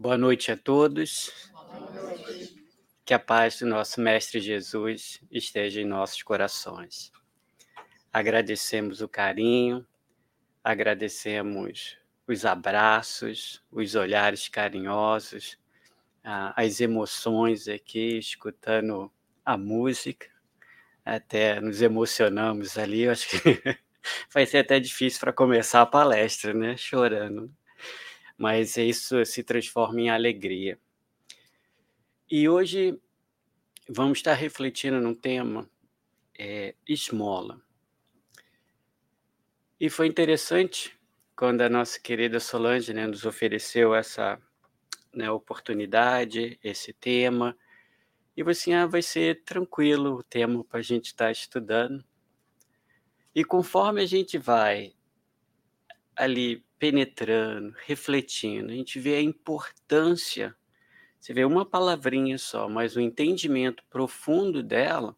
Boa noite a todos. Que a paz do nosso Mestre Jesus esteja em nossos corações. Agradecemos o carinho, agradecemos os abraços, os olhares carinhosos, as emoções aqui, escutando a música. Até nos emocionamos ali. Eu acho que vai ser até difícil para começar a palestra, né? Chorando mas isso se transforma em alegria. E hoje vamos estar refletindo num tema é, esmola. E foi interessante quando a nossa querida Solange né, nos ofereceu essa né, oportunidade, esse tema. E você ah, vai ser tranquilo o tema para a gente estar estudando. E conforme a gente vai ali penetrando, refletindo, a gente vê a importância. Você vê uma palavrinha só, mas o entendimento profundo dela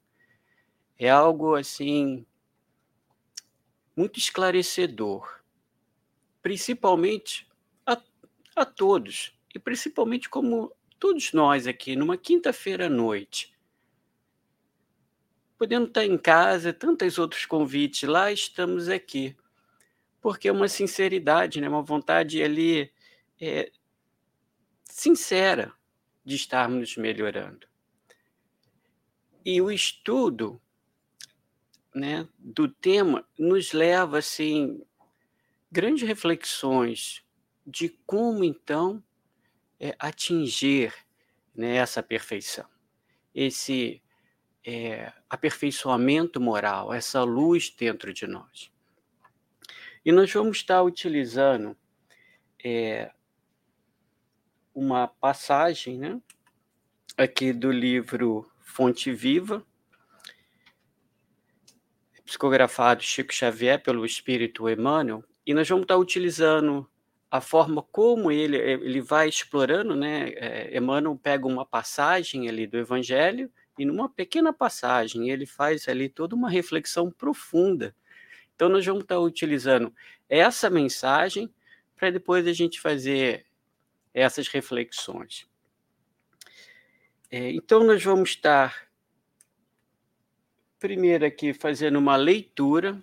é algo assim muito esclarecedor, principalmente a, a todos, e principalmente como todos nós aqui, numa quinta-feira à noite, podendo estar em casa, tantos outros convites lá, estamos aqui porque é uma sinceridade, né? uma vontade ali é, sincera de estarmos melhorando. E o estudo né, do tema nos leva assim grandes reflexões de como então é, atingir né, essa perfeição, esse é, aperfeiçoamento moral, essa luz dentro de nós. E nós vamos estar utilizando é, uma passagem né, aqui do livro Fonte Viva, psicografado Chico Xavier pelo Espírito Emmanuel, e nós vamos estar utilizando a forma como ele, ele vai explorando, né? É, Emmanuel pega uma passagem ali do Evangelho e numa pequena passagem ele faz ali toda uma reflexão profunda então, nós vamos estar utilizando essa mensagem para depois a gente fazer essas reflexões. É, então, nós vamos estar, primeiro aqui, fazendo uma leitura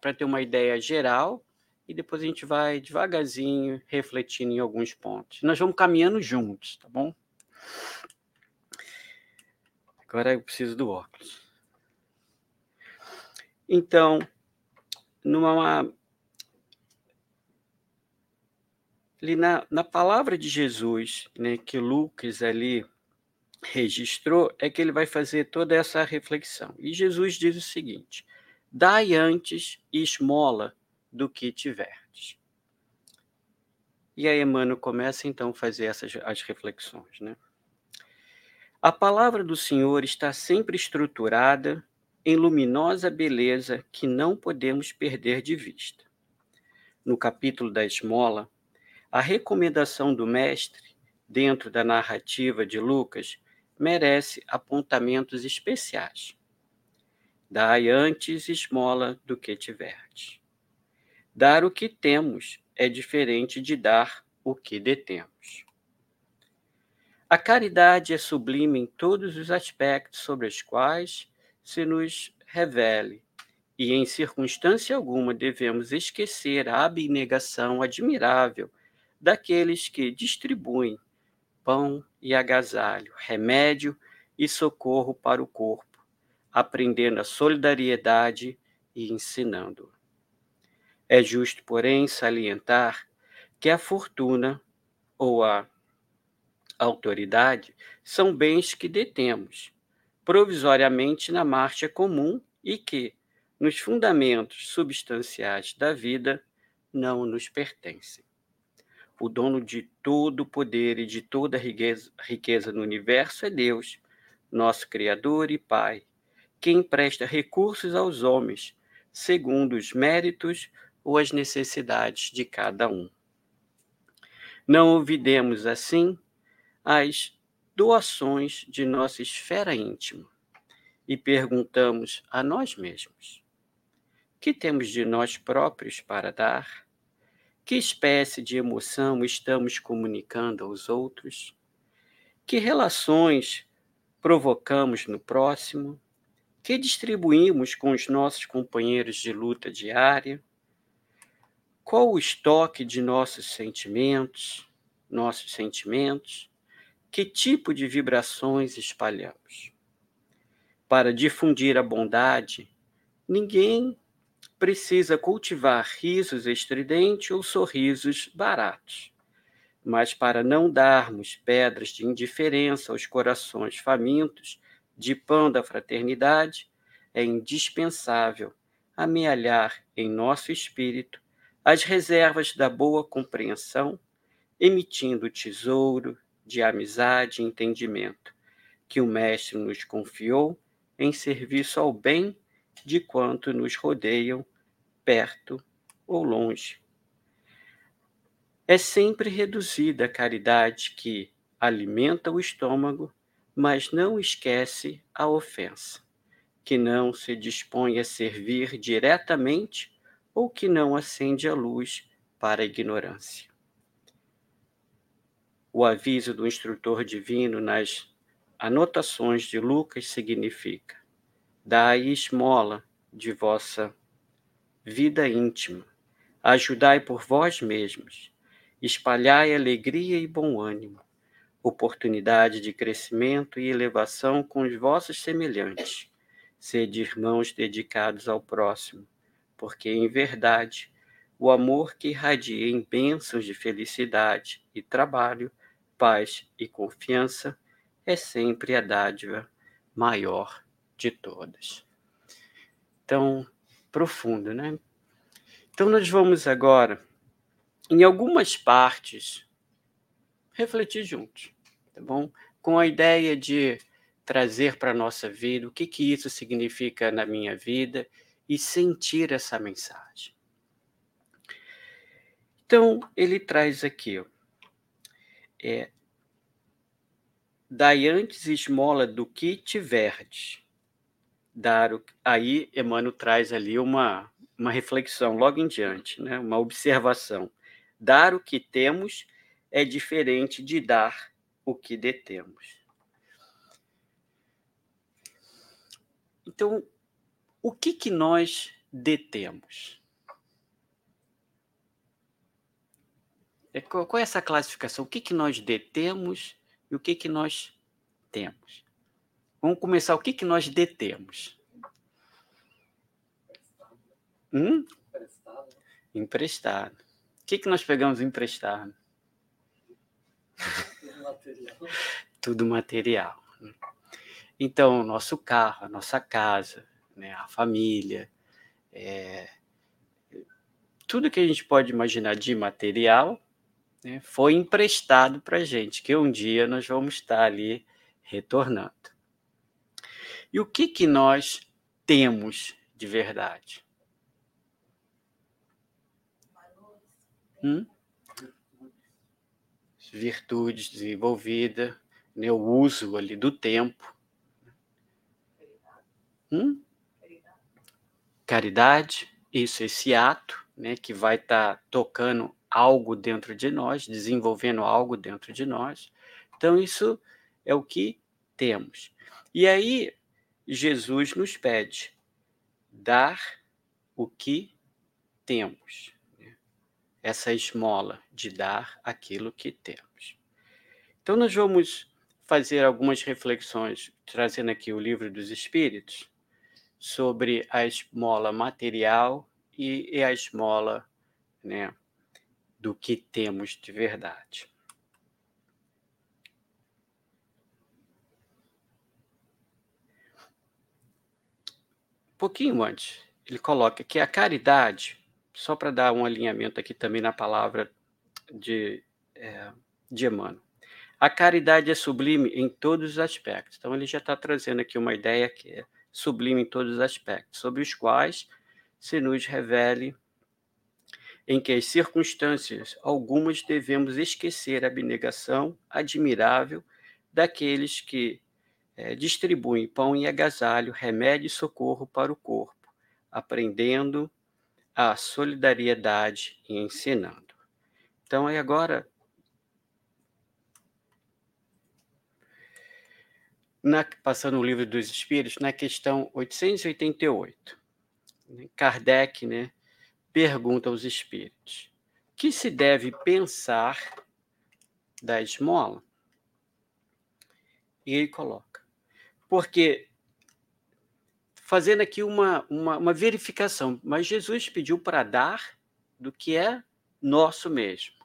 para ter uma ideia geral e depois a gente vai devagarzinho refletindo em alguns pontos. Nós vamos caminhando juntos, tá bom? Agora eu preciso do óculos. Então, numa ali na, na palavra de Jesus, né, que Lucas ali registrou, é que ele vai fazer toda essa reflexão. E Jesus diz o seguinte: Dai antes esmola do que tiverdes. E aí Emmanuel começa então a fazer essas as reflexões, né? A palavra do Senhor está sempre estruturada em luminosa beleza que não podemos perder de vista. No capítulo da esmola, a recomendação do Mestre, dentro da narrativa de Lucas, merece apontamentos especiais. Dai antes esmola do que tiverdes. Dar o que temos é diferente de dar o que detemos. A caridade é sublime em todos os aspectos sobre os quais se nos revele, e em circunstância alguma devemos esquecer a abnegação admirável daqueles que distribuem pão e agasalho, remédio e socorro para o corpo, aprendendo a solidariedade e ensinando. É justo, porém, salientar que a fortuna ou a autoridade são bens que detemos provisoriamente na marcha comum e que, nos fundamentos substanciais da vida, não nos pertencem. O dono de todo o poder e de toda a riqueza, no universo é Deus, nosso Criador e Pai, que empresta recursos aos homens, segundo os méritos ou as necessidades de cada um. Não olvidemos, assim, as doações de nossa esfera íntima e perguntamos a nós mesmos: que temos de nós próprios para dar? Que espécie de emoção estamos comunicando aos outros? Que relações provocamos no próximo? Que distribuímos com os nossos companheiros de luta diária? Qual o estoque de nossos sentimentos, nossos sentimentos? Que tipo de vibrações espalhamos? Para difundir a bondade, ninguém precisa cultivar risos estridentes ou sorrisos baratos. Mas para não darmos pedras de indiferença aos corações famintos de pão da fraternidade, é indispensável amealhar em nosso espírito as reservas da boa compreensão, emitindo tesouro de amizade e entendimento que o Mestre nos confiou em serviço ao bem de quanto nos rodeiam perto ou longe. É sempre reduzida a caridade que alimenta o estômago, mas não esquece a ofensa, que não se dispõe a servir diretamente ou que não acende a luz para a ignorância. O aviso do instrutor divino nas anotações de Lucas significa: dai esmola de vossa vida íntima. Ajudai por vós mesmos. Espalhai alegria e bom ânimo, oportunidade de crescimento e elevação com os vossos semelhantes. Sede irmãos dedicados ao próximo, porque, em verdade, o amor que irradia em bênçãos de felicidade e trabalho, paz e confiança é sempre a dádiva maior de todas. Então, profundo, né? Então nós vamos agora, em algumas partes, refletir juntos, tá bom? Com a ideia de trazer para a nossa vida o que, que isso significa na minha vida e sentir essa mensagem. Então, ele traz aqui, ó, é, dai antes esmola do que tiverdes, dar o, aí Emmanuel traz ali uma, uma reflexão logo em diante, né? uma observação. Dar o que temos é diferente de dar o que detemos. Então, o que, que nós detemos? Qual, qual é essa classificação? O que, que nós detemos e o que, que nós temos? Vamos começar. O que, que nós detemos? Hum? Emprestado. Emprestado. O que, que nós pegamos emprestado? Tudo material. Tudo material. Então, o nosso carro, a nossa casa, né, a família, é, tudo que a gente pode imaginar de material né, foi emprestado para a gente, que um dia nós vamos estar ali retornando. E o que, que nós temos de verdade? Hum? Virtudes desenvolvidas, né? o uso ali do tempo. Hum? Caridade, isso, esse ato né, que vai estar tá tocando algo dentro de nós, desenvolvendo algo dentro de nós. Então, isso é o que temos. E aí, Jesus nos pede dar o que temos. Né? Essa esmola de dar aquilo que temos. Então, nós vamos fazer algumas reflexões, trazendo aqui o livro dos Espíritos, sobre a esmola material e a esmola né, do que temos de verdade. pouquinho antes, ele coloca que a caridade, só para dar um alinhamento aqui também na palavra de, é, de Emmanuel, a caridade é sublime em todos os aspectos. Então, ele já está trazendo aqui uma ideia que é sublime em todos os aspectos, sobre os quais se nos revele em que as circunstâncias algumas devemos esquecer a abnegação admirável daqueles que é, distribuem pão e agasalho, remédio e socorro para o corpo, aprendendo a solidariedade e ensinando. Então, aí agora. Na, passando o livro dos Espíritos, na questão 888, né, Kardec né, pergunta aos espíritos: que se deve pensar da esmola? E ele coloca: porque fazendo aqui uma, uma, uma verificação, mas Jesus pediu para dar do que é nosso mesmo.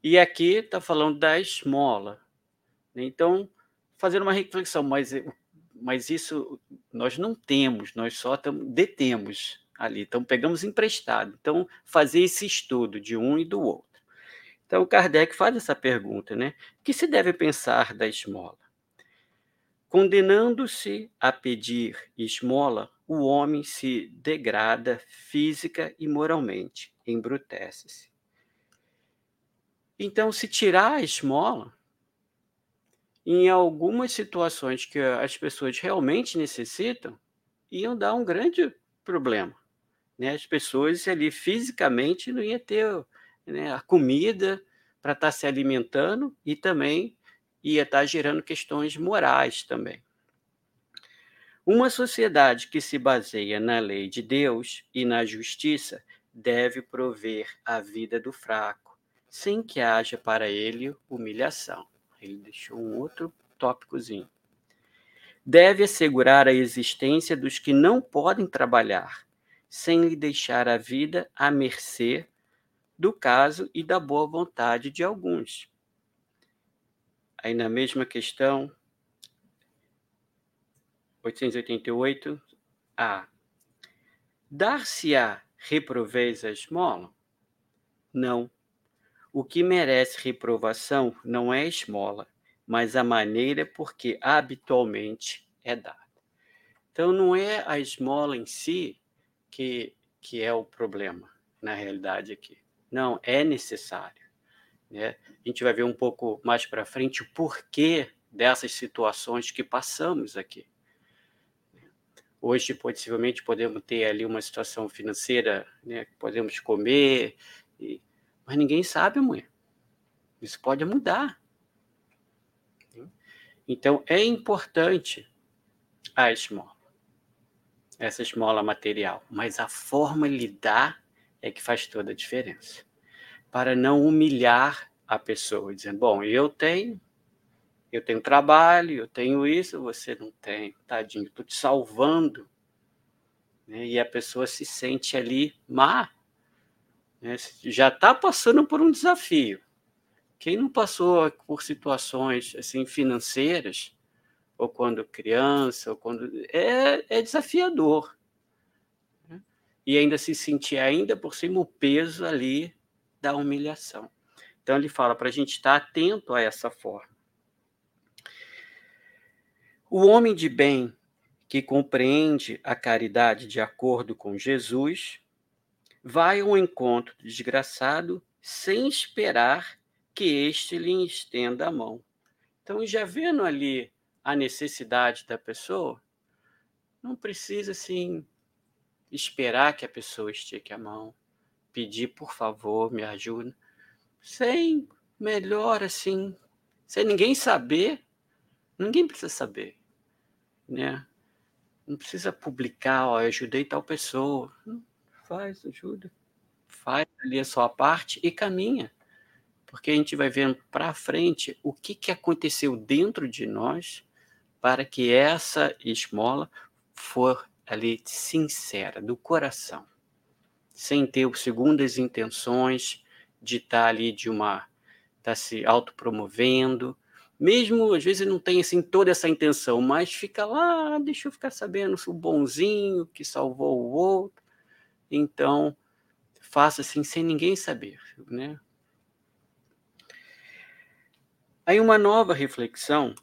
E aqui está falando da esmola. Então, fazendo uma reflexão, mas, mas isso nós não temos, nós só tamo, detemos ali. Então, pegamos emprestado. Então, fazer esse estudo de um e do outro. Então, Kardec faz essa pergunta, né? O que se deve pensar da esmola? Condenando-se a pedir esmola, o homem se degrada física e moralmente, embrutece-se. Então, se tirar a esmola, em algumas situações que as pessoas realmente necessitam, iam dar um grande problema. Né? As pessoas ali fisicamente não iam ter né, a comida para estar tá se alimentando e também ia estar gerando questões morais também. Uma sociedade que se baseia na lei de Deus e na justiça deve prover a vida do fraco, sem que haja para ele humilhação. Ele deixou um outro tópicozinho. Deve assegurar a existência dos que não podem trabalhar, sem lhe deixar a vida à mercê do caso e da boa vontade de alguns Aí na mesma questão, 888, A. Dar-se-á reproveis a esmola? Não. O que merece reprovação não é a esmola, mas a maneira por que habitualmente é dada. Então, não é a esmola em si que, que é o problema, na realidade, aqui. Não, é necessário. Né? A gente vai ver um pouco mais para frente o porquê dessas situações que passamos aqui. Hoje, possivelmente, podemos ter ali uma situação financeira, né, podemos comer, e... mas ninguém sabe, mulher. Isso pode mudar. Então, é importante a esmola, essa esmola material, mas a forma lidar é que faz toda a diferença para não humilhar a pessoa, dizendo: bom, eu tenho, eu tenho trabalho, eu tenho isso, você não tem, tadinho, estou te salvando. Né? E a pessoa se sente ali má, né? já está passando por um desafio. Quem não passou por situações assim financeiras, ou quando criança, ou quando é, é desafiador. Né? E ainda se sentir ainda por cima o peso ali da humilhação. Então, ele fala para a gente estar atento a essa forma. O homem de bem que compreende a caridade de acordo com Jesus vai ao encontro do desgraçado sem esperar que este lhe estenda a mão. Então, já vendo ali a necessidade da pessoa, não precisa assim esperar que a pessoa estique a mão pedir, por favor, me ajuda, sem melhor assim, sem ninguém saber, ninguém precisa saber, né? Não precisa publicar, ó, eu ajudei tal pessoa. Faz, ajuda. Faz ali a sua parte e caminha. Porque a gente vai vendo para frente o que, que aconteceu dentro de nós para que essa esmola for ali sincera, do coração sem ter segundas intenções de estar tá ali de uma estar tá se autopromovendo, mesmo às vezes não tem assim toda essa intenção, mas fica lá, deixa eu ficar sabendo o bonzinho que salvou o outro. Então, faça assim sem ninguém saber, né? Aí uma nova reflexão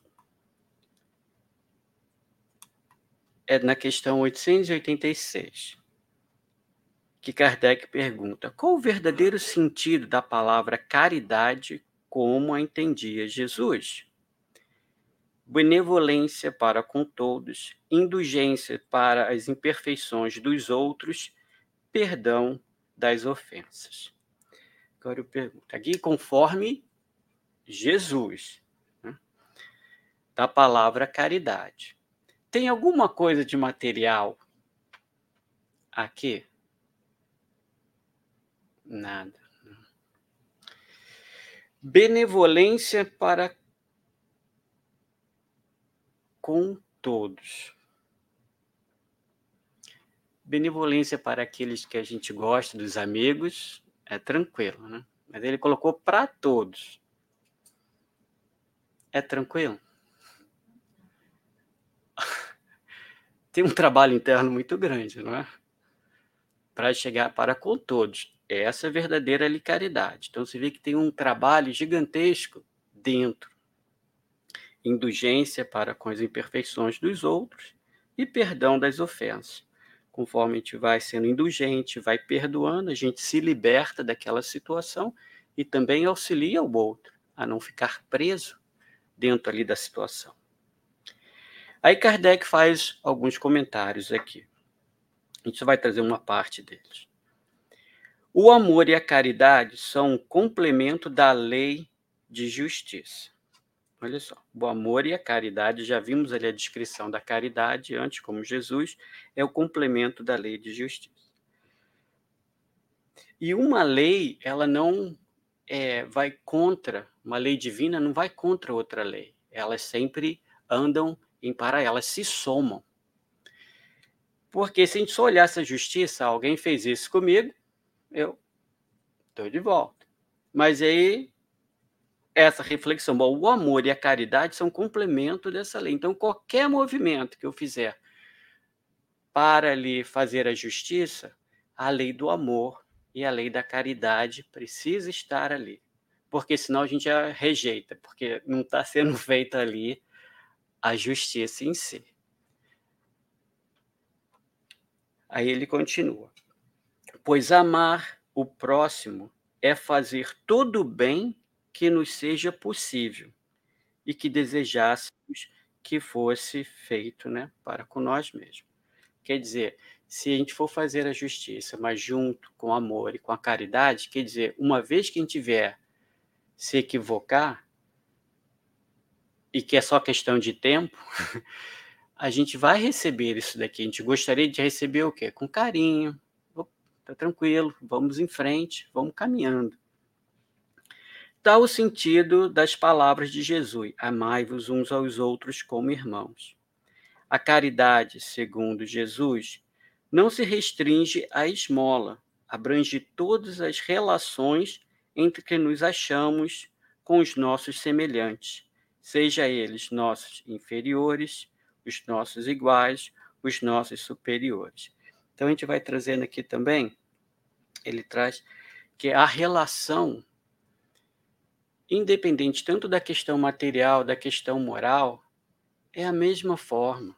é na questão 886 que Kardec pergunta: qual o verdadeiro sentido da palavra caridade como a entendia Jesus? Benevolência para com todos, indulgência para as imperfeições dos outros, perdão das ofensas. Agora eu pergunto, aqui conforme Jesus, né? da palavra caridade. Tem alguma coisa de material aqui? Nada. Benevolência para com todos. Benevolência para aqueles que a gente gosta, dos amigos, é tranquilo, né? Mas ele colocou para todos. É tranquilo? Tem um trabalho interno muito grande, não é? Para chegar para com todos. Essa é a verdadeira caridade. Então você vê que tem um trabalho gigantesco dentro. Indulgência para com as imperfeições dos outros e perdão das ofensas. Conforme a gente vai sendo indulgente, vai perdoando, a gente se liberta daquela situação e também auxilia o outro a não ficar preso dentro ali da situação. Aí Kardec faz alguns comentários aqui. A gente vai trazer uma parte deles. O amor e a caridade são um complemento da lei de justiça. Olha só, o amor e a caridade, já vimos ali a descrição da caridade antes, como Jesus, é o complemento da lei de justiça. E uma lei, ela não é, vai contra, uma lei divina não vai contra outra lei. Elas sempre andam em paralelo, elas se somam. Porque se a gente só olhasse a justiça, alguém fez isso comigo, eu estou de volta. Mas aí essa reflexão. Bom, o amor e a caridade são complemento dessa lei. Então, qualquer movimento que eu fizer para lhe fazer a justiça, a lei do amor e a lei da caridade precisa estar ali. Porque senão a gente já rejeita, porque não está sendo feita ali a justiça em si. Aí ele continua: Pois amar o próximo é fazer todo o bem que nos seja possível e que desejássemos que fosse feito né, para com nós mesmos. Quer dizer, se a gente for fazer a justiça, mas junto com o amor e com a caridade, quer dizer, uma vez que a gente tiver se equivocar, e que é só questão de tempo, a gente vai receber isso daqui. A gente gostaria de receber o quê? Com carinho. Tá tranquilo, vamos em frente, vamos caminhando. Tal o sentido das palavras de Jesus: amai-vos uns aos outros como irmãos. A caridade, segundo Jesus, não se restringe à esmola, abrange todas as relações entre que nos achamos com os nossos semelhantes, seja eles nossos inferiores, os nossos iguais, os nossos superiores. Então a gente vai trazendo aqui também, ele traz que a relação independente tanto da questão material, da questão moral, é a mesma forma.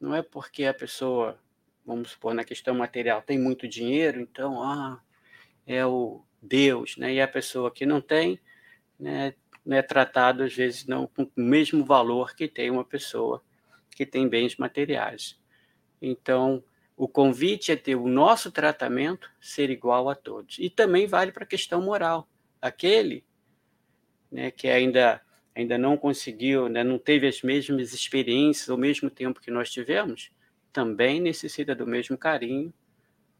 Não é porque a pessoa, vamos supor, na questão material tem muito dinheiro, então, ah, é o Deus, né? E a pessoa que não tem, né, é tratado às vezes não com o mesmo valor que tem uma pessoa que tem bens materiais. Então, o convite é ter o nosso tratamento ser igual a todos. E também vale para a questão moral. Aquele né, que ainda, ainda não conseguiu, né, não teve as mesmas experiências ao mesmo tempo que nós tivemos, também necessita do mesmo carinho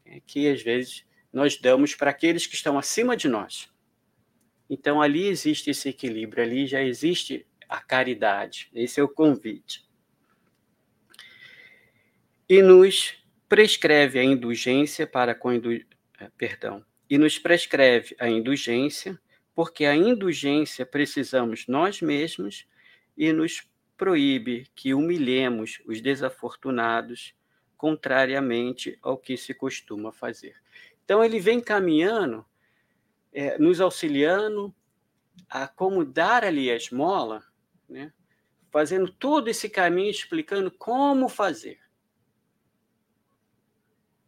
né, que às vezes nós damos para aqueles que estão acima de nós. Então ali existe esse equilíbrio, ali já existe a caridade. Esse é o convite. E nos prescreve a indulgência para com. Eh, perdão, e nos prescreve a indulgência porque a indulgência precisamos nós mesmos e nos proíbe que humilhemos os desafortunados, contrariamente ao que se costuma fazer. Então, ele vem caminhando, é, nos auxiliando a como dar ali a esmola, né? fazendo todo esse caminho, explicando como fazer.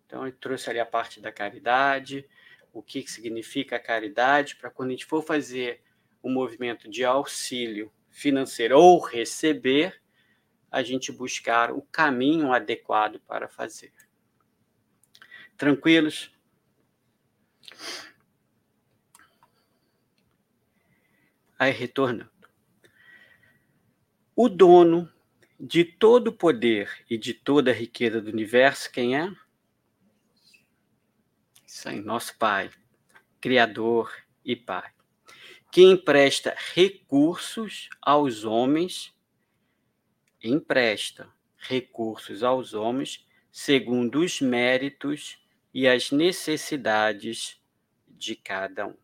Então, ele trouxe ali a parte da caridade, o que significa a caridade, para quando a gente for fazer um movimento de auxílio financeiro ou receber, a gente buscar o caminho adequado para fazer. Tranquilos? Aí retornando. O dono de todo o poder e de toda a riqueza do universo, quem é? Isso aí, nosso Pai, Criador e Pai, que empresta recursos aos homens, empresta recursos aos homens segundo os méritos e as necessidades de cada um.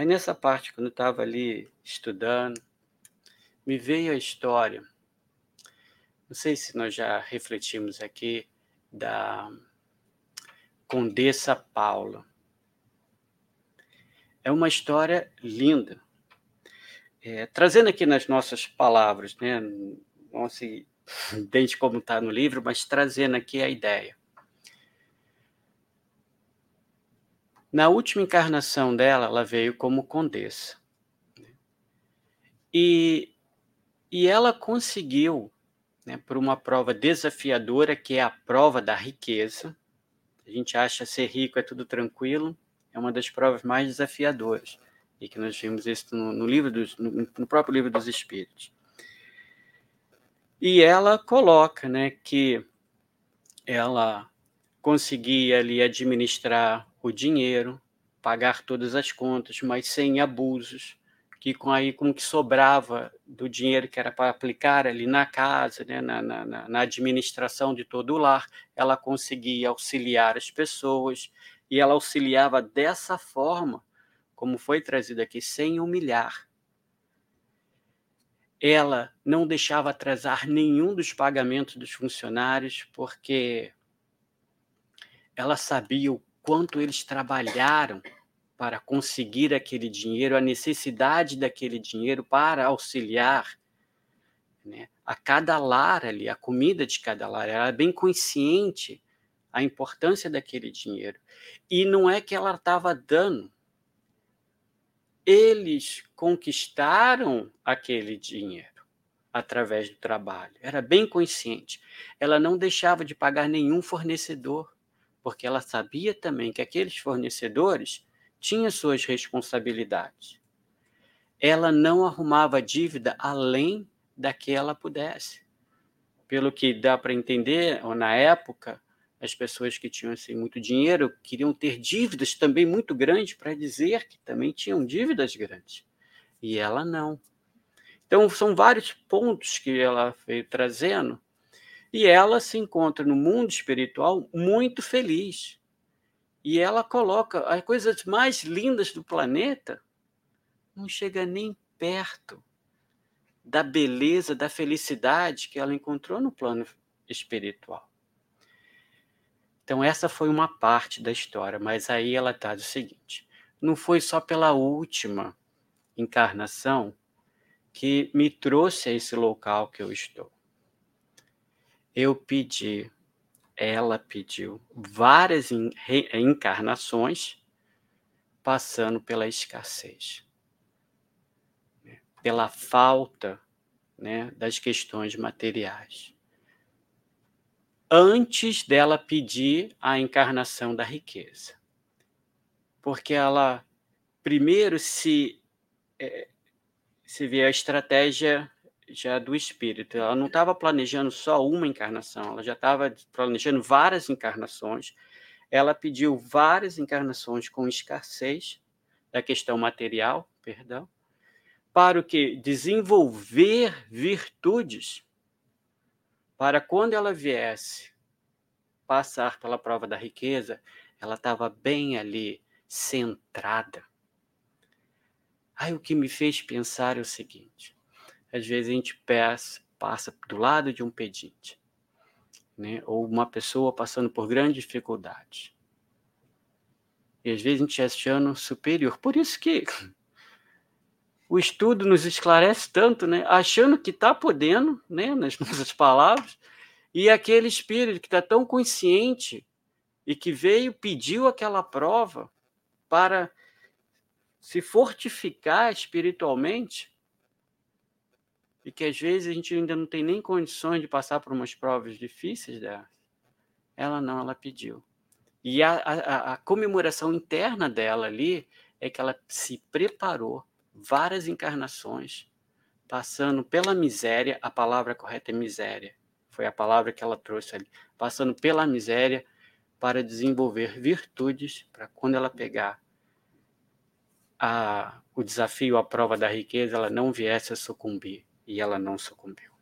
Aí nessa parte, quando eu estava ali estudando, me veio a história. Não sei se nós já refletimos aqui da Condessa Paula. É uma história linda. É, trazendo aqui nas nossas palavras, né? não se entende como está no livro, mas trazendo aqui a ideia. Na última encarnação dela, ela veio como condessa. E, e ela conseguiu, né, por uma prova desafiadora, que é a prova da riqueza. A gente acha ser rico é tudo tranquilo, é uma das provas mais desafiadoras. E que nós vimos isso no, no livro dos, no, no próprio livro dos Espíritos. E ela coloca né, que ela conseguia ali administrar o dinheiro, pagar todas as contas, mas sem abusos, que com aí com que sobrava do dinheiro que era para aplicar ali na casa, né, na, na, na administração de todo o lar, ela conseguia auxiliar as pessoas e ela auxiliava dessa forma, como foi trazido aqui, sem humilhar. Ela não deixava atrasar nenhum dos pagamentos dos funcionários, porque ela sabia o quanto eles trabalharam para conseguir aquele dinheiro, a necessidade daquele dinheiro para auxiliar né, a cada lar ali, a comida de cada lar. Ela é bem consciente a importância daquele dinheiro. E não é que ela estava dando. Eles conquistaram aquele dinheiro através do trabalho. Era bem consciente. Ela não deixava de pagar nenhum fornecedor porque ela sabia também que aqueles fornecedores tinham suas responsabilidades. Ela não arrumava dívida além da que ela pudesse. Pelo que dá para entender, na época, as pessoas que tinham assim, muito dinheiro queriam ter dívidas também muito grandes para dizer que também tinham dívidas grandes. E ela não. Então, são vários pontos que ela veio trazendo e ela se encontra no mundo espiritual muito feliz. E ela coloca as coisas mais lindas do planeta, não chega nem perto da beleza, da felicidade que ela encontrou no plano espiritual. Então, essa foi uma parte da história, mas aí ela está o seguinte: não foi só pela última encarnação que me trouxe a esse local que eu estou. Eu pedi, ela pediu várias encarnações, passando pela escassez, né? pela falta né, das questões materiais. Antes dela pedir a encarnação da riqueza. Porque ela, primeiro, se, é, se vê a estratégia já do espírito. Ela não estava planejando só uma encarnação, ela já estava planejando várias encarnações. Ela pediu várias encarnações com escassez da questão material, perdão, para o que desenvolver virtudes para quando ela viesse passar pela prova da riqueza, ela estava bem ali, centrada. Aí o que me fez pensar é o seguinte: às vezes a gente passa, passa do lado de um pedinte, né? ou uma pessoa passando por grandes dificuldades. E às vezes a gente achando superior. Por isso que o estudo nos esclarece tanto, né? achando que está podendo, né? nas nossas palavras, e aquele espírito que está tão consciente e que veio, pediu aquela prova para se fortificar espiritualmente, e que às vezes a gente ainda não tem nem condições de passar por umas provas difíceis dela, ela não, ela pediu. E a, a, a comemoração interna dela ali é que ela se preparou várias encarnações, passando pela miséria, a palavra correta é miséria, foi a palavra que ela trouxe ali, passando pela miséria para desenvolver virtudes para quando ela pegar a, o desafio, a prova da riqueza, ela não viesse a sucumbir. E ela não sucumbiu.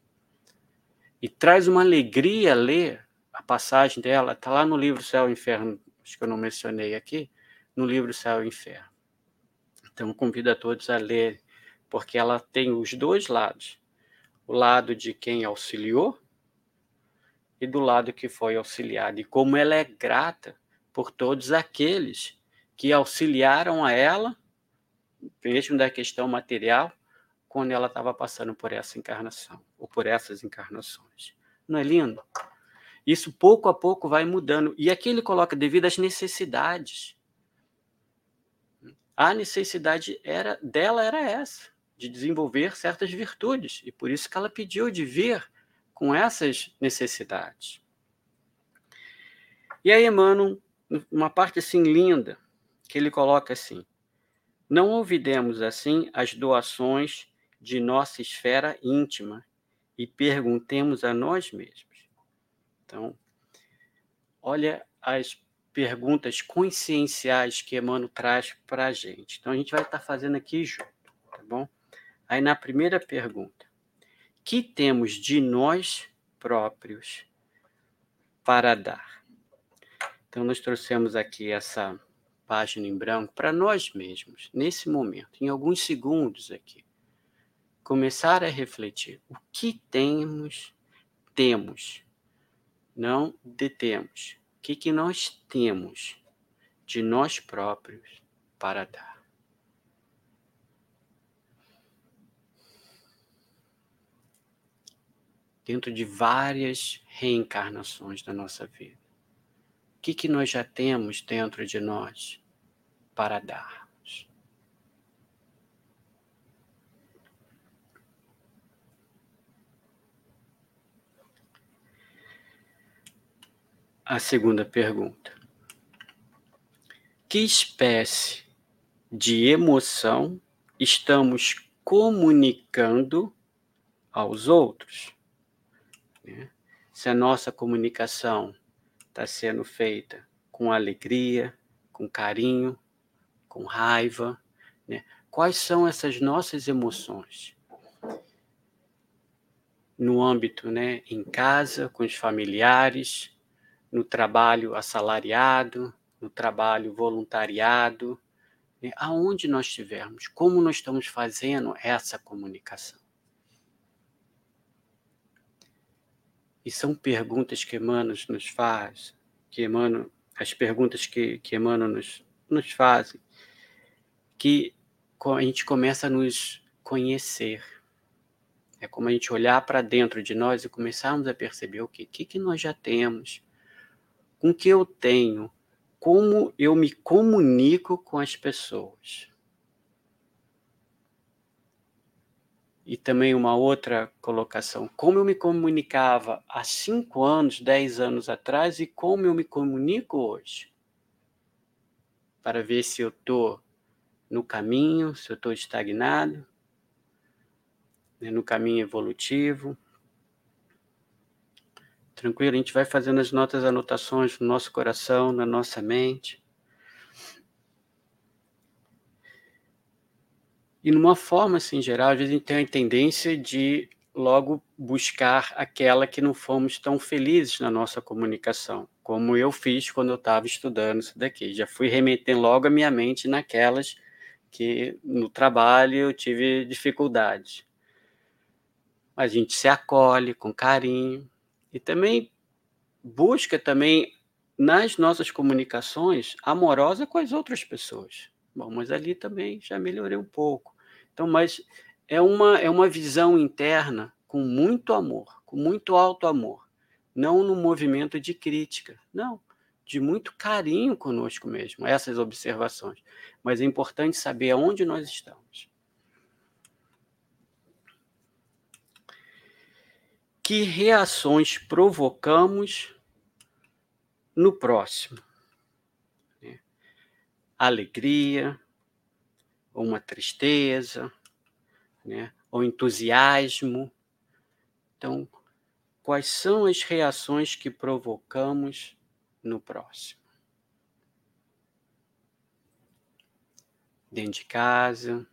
E traz uma alegria ler a passagem dela, está lá no livro Céu e Inferno, acho que eu não mencionei aqui, no livro Céu e Inferno. Então, convido a todos a ler, porque ela tem os dois lados: o lado de quem auxiliou e do lado que foi auxiliado, e como ela é grata por todos aqueles que auxiliaram a ela mesmo da questão material, quando ela estava passando por essa encarnação, ou por essas encarnações. Não é lindo? Isso pouco a pouco vai mudando. E aqui ele coloca devido às necessidades. A necessidade era dela era essa, de desenvolver certas virtudes. E por isso que ela pediu de vir com essas necessidades. E aí, Emmanuel, uma parte assim linda, que ele coloca assim: não olvidemos, assim, as doações de nossa esfera íntima e perguntemos a nós mesmos. Então, olha as perguntas conscienciais que Emmanuel traz para a gente. Então, a gente vai estar fazendo aqui junto, tá bom? Aí, na primeira pergunta, que temos de nós próprios para dar? Então, nós trouxemos aqui essa página em branco para nós mesmos, nesse momento, em alguns segundos aqui. Começar a refletir o que temos, temos, não detemos. O que, que nós temos de nós próprios para dar. Dentro de várias reencarnações da nossa vida. O que, que nós já temos dentro de nós para darmos? A segunda pergunta: Que espécie de emoção estamos comunicando aos outros? Né? Se a nossa comunicação está sendo feita com alegria, com carinho, com raiva, né? Quais são essas nossas emoções? No âmbito, né, em casa, com os familiares, no trabalho assalariado, no trabalho voluntariado, né? aonde nós estivermos, como nós estamos fazendo essa comunicação. E são perguntas que Emmanuel nos faz, que Emmanuel, as perguntas que, que Emmanuel nos, nos fazem, que a gente começa a nos conhecer. É como a gente olhar para dentro de nós e começarmos a perceber o que, que, que nós já temos, com o que eu tenho, como eu me comunico com as pessoas. E também uma outra colocação: como eu me comunicava há cinco anos, dez anos atrás e como eu me comunico hoje. Para ver se eu estou no caminho, se eu estou estagnado, né, no caminho evolutivo. Tranquilo, a gente vai fazendo as notas, anotações no nosso coração, na nossa mente. E numa forma assim geral, às vezes a gente tem a tendência de logo buscar aquela que não fomos tão felizes na nossa comunicação, como eu fiz quando eu estava estudando isso daqui. Já fui remetendo logo a minha mente naquelas que no trabalho eu tive dificuldades. Mas a gente se acolhe com carinho e também busca também nas nossas comunicações amorosa com as outras pessoas. Bom, mas ali também já melhorei um pouco. Então, mas é uma, é uma visão interna com muito amor, com muito alto amor, não no movimento de crítica, não, de muito carinho conosco mesmo, essas observações. Mas é importante saber aonde nós estamos. Que reações provocamos no próximo? alegria, ou uma tristeza, né? ou entusiasmo. Então, quais são as reações que provocamos no próximo? Dentro de casa,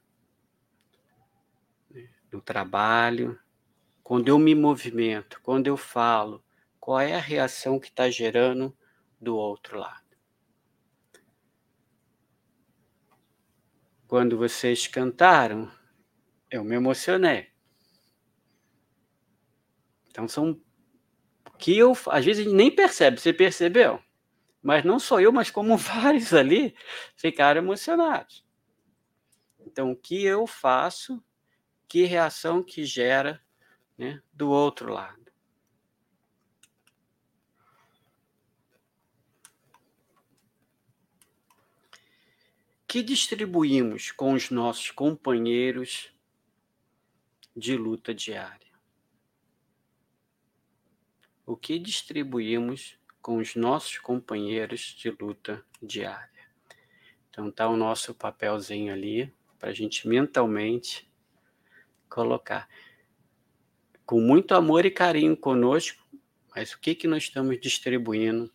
né? no trabalho, quando eu me movimento, quando eu falo, qual é a reação que está gerando do outro lado? Quando vocês cantaram, eu me emocionei. Então são que eu às vezes a gente nem percebe, você percebeu? Mas não sou eu, mas como vários ali ficaram emocionados. Então o que eu faço, que reação que gera, né, do outro lado? que distribuímos com os nossos companheiros de luta diária? O que distribuímos com os nossos companheiros de luta diária? Então tá o nosso papelzinho ali para a gente mentalmente colocar com muito amor e carinho conosco, mas o que que nós estamos distribuindo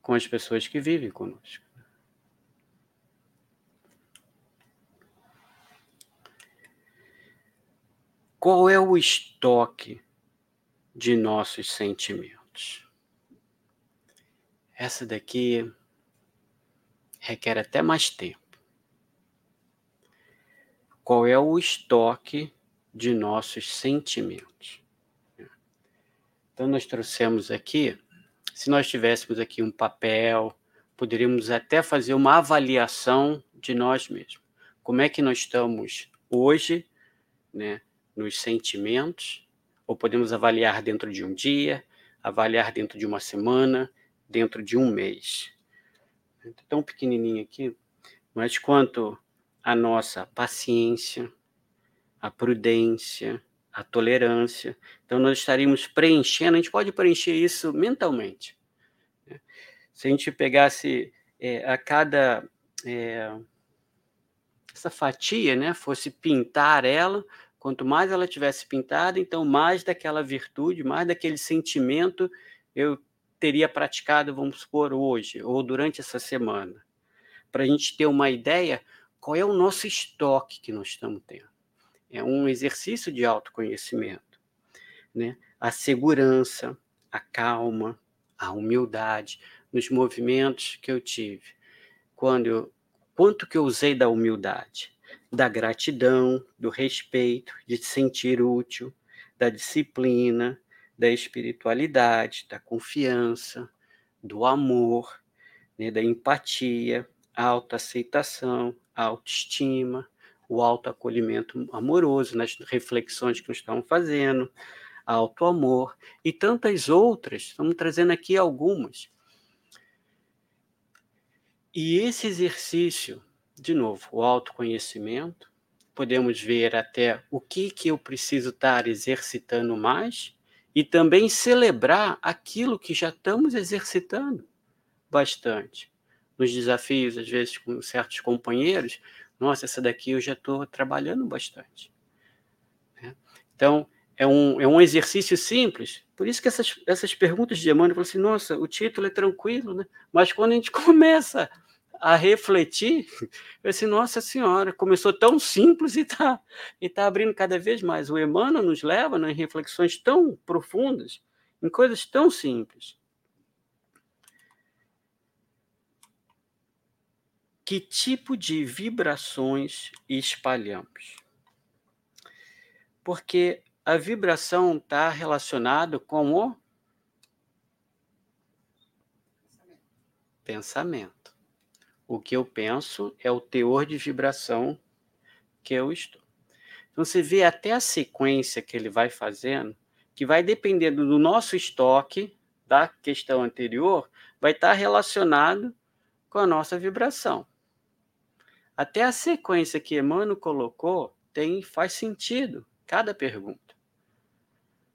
com as pessoas que vivem conosco? Qual é o estoque de nossos sentimentos? Essa daqui requer até mais tempo. Qual é o estoque de nossos sentimentos? Então, nós trouxemos aqui, se nós tivéssemos aqui um papel, poderíamos até fazer uma avaliação de nós mesmos. Como é que nós estamos hoje, né? nos sentimentos, ou podemos avaliar dentro de um dia, avaliar dentro de uma semana, dentro de um mês. Tão pequenininho aqui, mas quanto a nossa paciência, a prudência, a tolerância. Então, nós estaríamos preenchendo, a gente pode preencher isso mentalmente. Né? Se a gente pegasse é, a cada. É, essa fatia, né, fosse pintar ela, Quanto mais ela tivesse pintada, então mais daquela virtude, mais daquele sentimento eu teria praticado, vamos supor, hoje ou durante essa semana. Para a gente ter uma ideia qual é o nosso estoque que nós estamos tendo. É um exercício de autoconhecimento. Né? A segurança, a calma, a humildade nos movimentos que eu tive. Quando eu, quanto que eu usei da humildade? da gratidão, do respeito, de se sentir útil, da disciplina, da espiritualidade, da confiança, do amor, né, da empatia, autoaceitação, autoestima, o autoacolhimento amoroso nas reflexões que nós estamos fazendo, autoamor e tantas outras. Estamos trazendo aqui algumas. E esse exercício de novo, o autoconhecimento. Podemos ver até o que, que eu preciso estar exercitando mais e também celebrar aquilo que já estamos exercitando bastante. Nos desafios, às vezes, com certos companheiros, nossa, essa daqui eu já estou trabalhando bastante. Né? Então, é um, é um exercício simples. Por isso que essas, essas perguntas de Emmanuel, falo assim, nossa, o título é tranquilo, né? mas quando a gente começa a refletir, eu disse, nossa senhora, começou tão simples e está e tá abrindo cada vez mais. O Emmanuel nos leva em reflexões tão profundas, em coisas tão simples. Que tipo de vibrações espalhamos? Porque a vibração está relacionada com o pensamento o que eu penso é o teor de vibração que eu estou. Então você vê até a sequência que ele vai fazendo, que vai dependendo do nosso estoque da questão anterior, vai estar relacionado com a nossa vibração. Até a sequência que Emmanuel colocou tem faz sentido cada pergunta.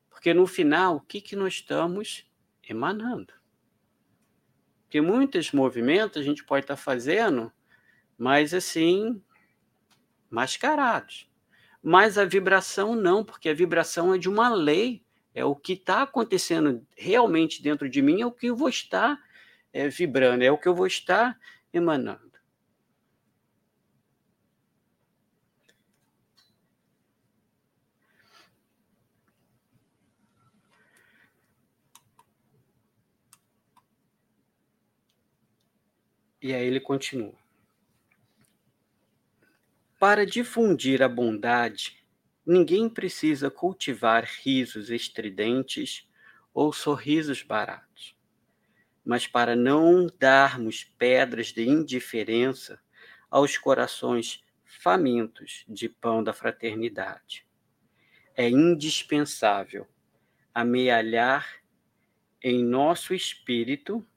Porque no final, o que, que nós estamos emanando? Porque muitos movimentos a gente pode estar fazendo mas assim, mascarados. Mas a vibração não, porque a vibração é de uma lei, é o que está acontecendo realmente dentro de mim, é o que eu vou estar é, vibrando, é o que eu vou estar emanando. E aí ele continua. Para difundir a bondade, ninguém precisa cultivar risos estridentes ou sorrisos baratos. Mas para não darmos pedras de indiferença aos corações famintos de pão da fraternidade, é indispensável amealhar em nosso espírito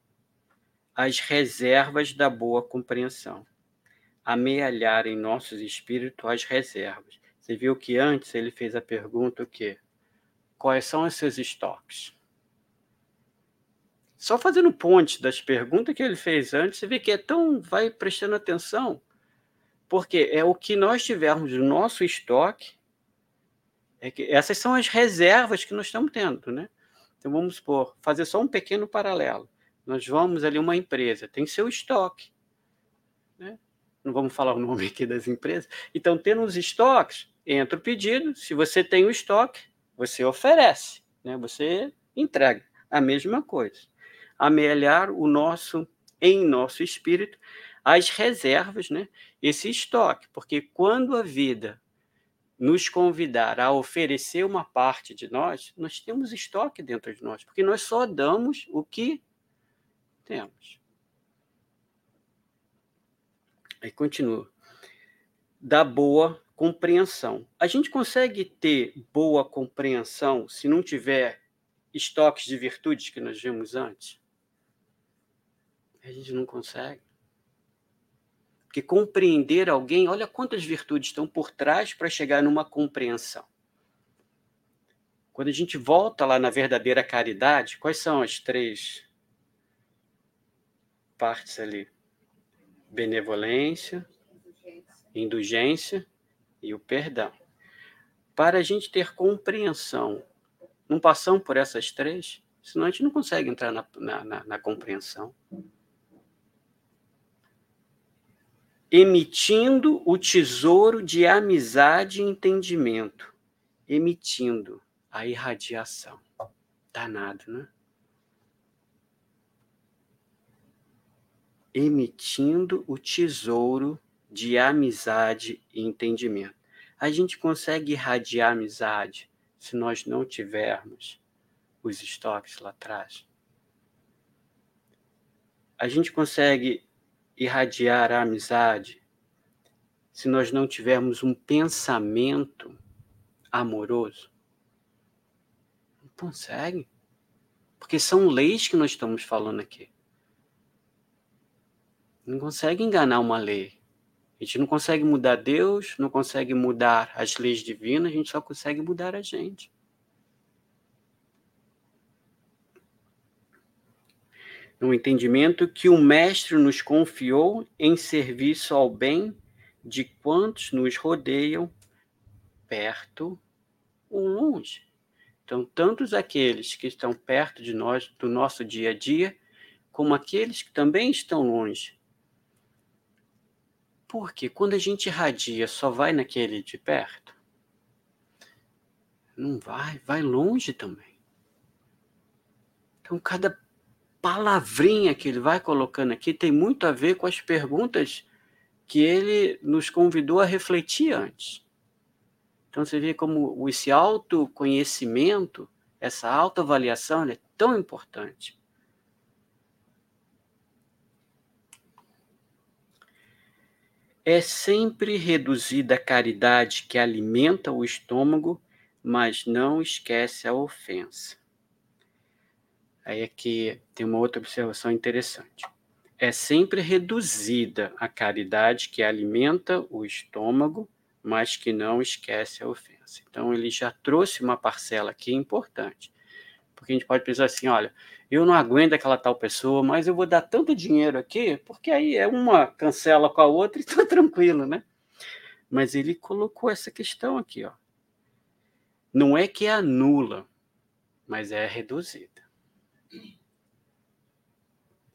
as reservas da boa compreensão, amealhar em nossos espíritos as reservas. Você viu que antes ele fez a pergunta o quê? Quais são os seus estoques? Só fazendo ponte das perguntas que ele fez antes, você vê que é tão. vai prestando atenção. Porque é o que nós tivermos no nosso estoque, é que essas são as reservas que nós estamos tendo, né? Então vamos supor, fazer só um pequeno paralelo. Nós vamos ali uma empresa, tem seu estoque. Né? Não vamos falar o nome aqui das empresas. Então, tendo os estoques, entra o pedido. Se você tem o estoque, você oferece, né? você entrega. A mesma coisa. Amelhar o nosso, em nosso espírito, as reservas, né? esse estoque. Porque quando a vida nos convidar a oferecer uma parte de nós, nós temos estoque dentro de nós, porque nós só damos o que temos. Aí continua. Da boa compreensão. A gente consegue ter boa compreensão se não tiver estoques de virtudes que nós vimos antes? A gente não consegue. Porque compreender alguém, olha quantas virtudes estão por trás para chegar numa compreensão. Quando a gente volta lá na verdadeira caridade, quais são as três partes ali: benevolência, indulgência e o perdão. Para a gente ter compreensão, não passamos por essas três, senão a gente não consegue entrar na, na, na, na compreensão. Emitindo o tesouro de amizade e entendimento. Emitindo a irradiação. Danado, né? Emitindo o tesouro de amizade e entendimento. A gente consegue irradiar amizade se nós não tivermos os estoques lá atrás. A gente consegue irradiar a amizade se nós não tivermos um pensamento amoroso. Não consegue. Porque são leis que nós estamos falando aqui não consegue enganar uma lei. A gente não consegue mudar Deus, não consegue mudar as leis divinas, a gente só consegue mudar a gente. No entendimento que o Mestre nos confiou em serviço ao bem de quantos nos rodeiam, perto ou longe. Então, tantos aqueles que estão perto de nós, do nosso dia a dia, como aqueles que também estão longe, porque quando a gente irradia, só vai naquele de perto? Não vai, vai longe também. Então, cada palavrinha que ele vai colocando aqui tem muito a ver com as perguntas que ele nos convidou a refletir antes. Então, você vê como esse autoconhecimento, essa autoavaliação é tão importante. É sempre reduzida a caridade que alimenta o estômago, mas não esquece a ofensa. Aí aqui tem uma outra observação interessante. É sempre reduzida a caridade que alimenta o estômago, mas que não esquece a ofensa. Então ele já trouxe uma parcela aqui importante. Porque a gente pode pensar assim, olha, eu não aguento aquela tal pessoa, mas eu vou dar tanto dinheiro aqui, porque aí é uma cancela com a outra e tá tranquilo, né? Mas ele colocou essa questão aqui, ó. Não é que é anula, mas é reduzida.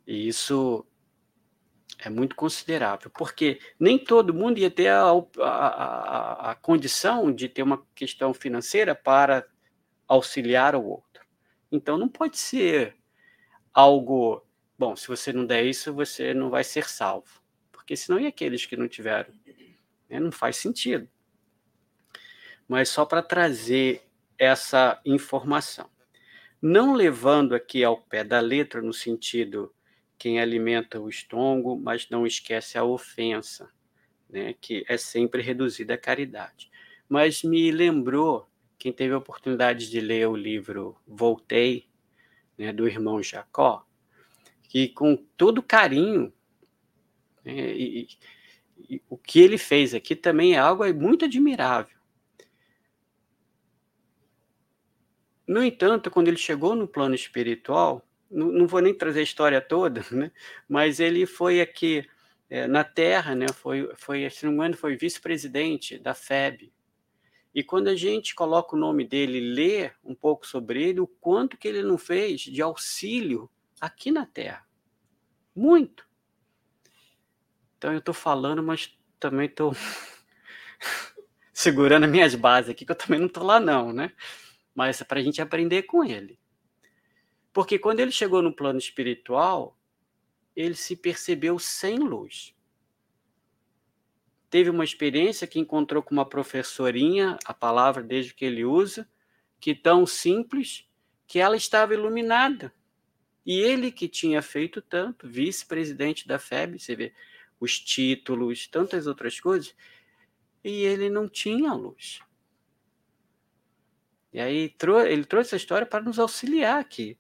E isso é muito considerável, porque nem todo mundo ia ter a, a, a condição de ter uma questão financeira para auxiliar o outro. Então não pode ser algo, bom, se você não der isso, você não vai ser salvo. Porque senão e aqueles que não tiveram? Né? Não faz sentido. Mas só para trazer essa informação. Não levando aqui ao pé da letra no sentido quem alimenta o estômago, mas não esquece a ofensa, né, que é sempre reduzida à caridade. Mas me lembrou, quem teve a oportunidade de ler o livro Voltei, né, do irmão Jacó, que com todo carinho, né, e, e, o que ele fez aqui também é algo muito admirável. No entanto, quando ele chegou no plano espiritual, não, não vou nem trazer a história toda, né? mas ele foi aqui é, na Terra, né? foi, foi, se não me engano, foi vice-presidente da FEB. E quando a gente coloca o nome dele, lê um pouco sobre ele, o quanto que ele não fez de auxílio aqui na Terra. Muito. Então eu estou falando, mas também estou segurando as minhas bases aqui, que eu também não estou lá não, né? Mas é para a gente aprender com ele. Porque quando ele chegou no plano espiritual, ele se percebeu sem luz. Teve uma experiência que encontrou com uma professorinha, a palavra desde que ele usa, que tão simples, que ela estava iluminada. E ele que tinha feito tanto, vice-presidente da FEB, você vê, os títulos, tantas outras coisas, e ele não tinha luz. E aí ele trouxe essa história para nos auxiliar aqui.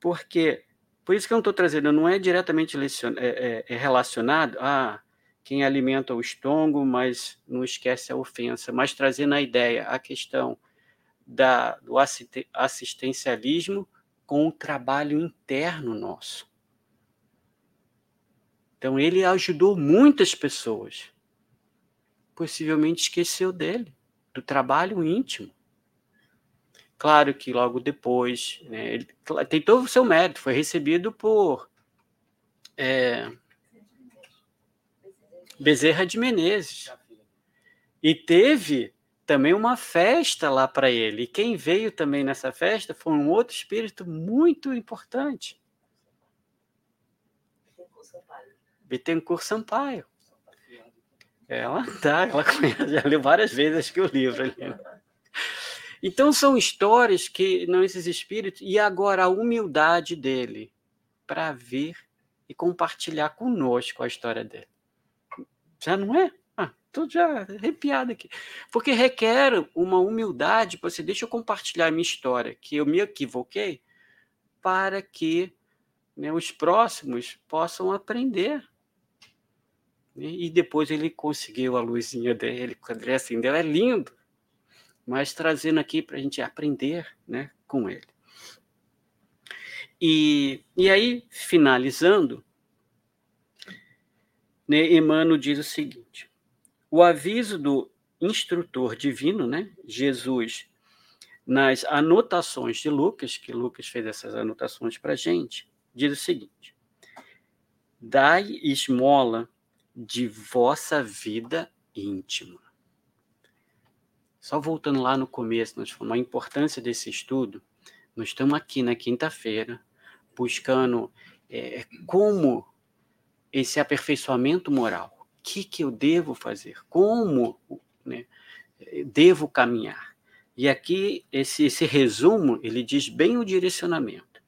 Porque, por isso que eu não estou trazendo, não é diretamente é, é, é relacionado a quem alimenta o estômago, mas não esquece a ofensa, mas trazendo a ideia, a questão da, do assistencialismo com o trabalho interno nosso. Então, ele ajudou muitas pessoas. Possivelmente esqueceu dele, do trabalho íntimo. Claro que logo depois, né, ele tem todo o seu mérito, foi recebido por é, Bezerra de Menezes. E teve também uma festa lá para ele. E quem veio também nessa festa foi um outro espírito muito importante. Bittencourt Sampaio. Ela tá, ela conhece, já leu várias vezes acho que o livro ali. Então são histórias que não esses espíritos e agora a humildade dele para vir e compartilhar conosco a história dele. Já não é? Ah, tô já arrepiado aqui. Porque requer uma humildade, você deixa eu compartilhar minha história, que eu me equivoquei, para que né, os próximos possam aprender. E depois ele conseguiu a luzinha dele, quando ele acendeu, é lindo mas trazendo aqui para a gente aprender né, com ele. E, e aí, finalizando, né, Emmanuel diz o seguinte: o aviso do instrutor divino, né, Jesus, nas anotações de Lucas, que Lucas fez essas anotações para a gente, diz o seguinte: dai esmola de vossa vida íntima. Só voltando lá no começo, nós falamos a importância desse estudo. Nós estamos aqui na quinta-feira buscando é, como esse aperfeiçoamento moral. O que, que eu devo fazer? Como né, devo caminhar? E aqui, esse, esse resumo, ele diz bem o direcionamento.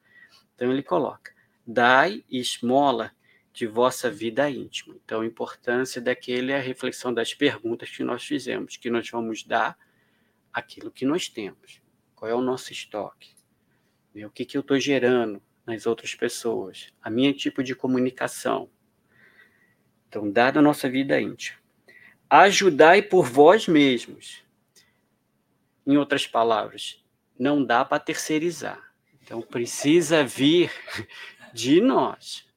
Então, ele coloca: dai esmola de vossa vida íntima. Então, a importância daquele é a reflexão das perguntas que nós fizemos, que nós vamos dar aquilo que nós temos. Qual é o nosso estoque? O que, que eu estou gerando nas outras pessoas? A minha tipo de comunicação. Então, dada a nossa vida íntima. Ajudai por vós mesmos. Em outras palavras, não dá para terceirizar. Então precisa vir de nós.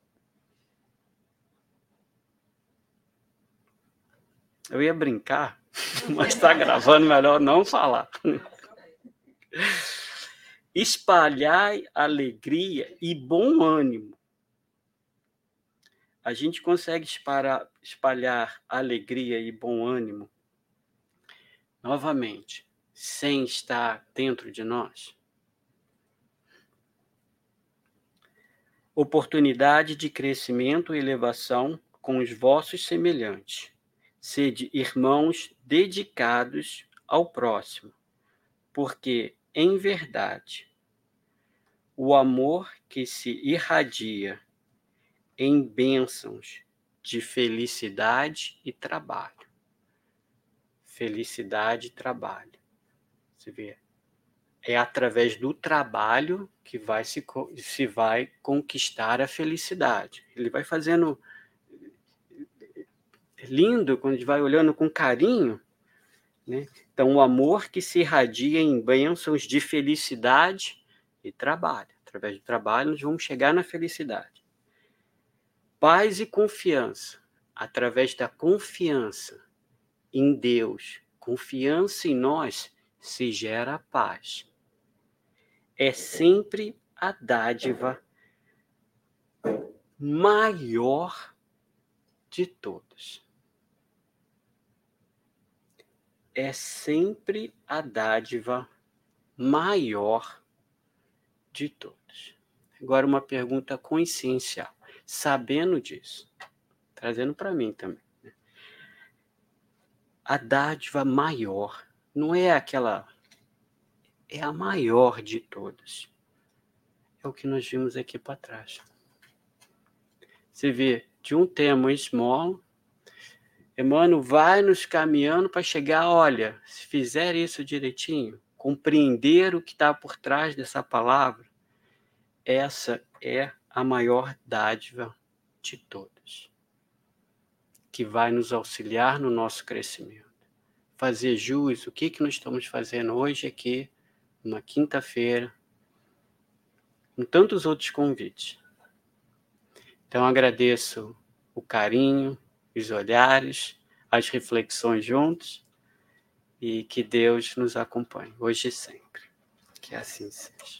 Eu ia brincar, mas está gravando, melhor não falar. Espalhar alegria e bom ânimo. A gente consegue espalhar, espalhar alegria e bom ânimo novamente, sem estar dentro de nós? Oportunidade de crescimento e elevação com os vossos semelhantes. Sede irmãos dedicados ao próximo, porque, em verdade, o amor que se irradia em bênçãos de felicidade e trabalho felicidade e trabalho. Você vê, é através do trabalho que vai se, se vai conquistar a felicidade. Ele vai fazendo lindo quando a gente vai olhando com carinho, né? Então o amor que se irradia em bênçãos de felicidade e trabalho. Através do trabalho nós vamos chegar na felicidade. Paz e confiança. Através da confiança em Deus, confiança em nós, se gera paz. É sempre a dádiva maior de todas. É sempre a dádiva maior de todas. Agora, uma pergunta consciencial. Sabendo disso, trazendo para mim também a dádiva maior, não é aquela, é a maior de todas. É o que nós vimos aqui para trás. Você vê, de um tema esmola, Emmanuel vai nos caminhando para chegar, olha, se fizer isso direitinho, compreender o que está por trás dessa palavra, essa é a maior dádiva de todas que vai nos auxiliar no nosso crescimento. Fazer jus, o que, que nós estamos fazendo hoje aqui, uma quinta-feira, com tantos outros convites. Então agradeço o carinho, os olhares, as reflexões juntos e que Deus nos acompanhe, hoje e sempre. Que assim seja.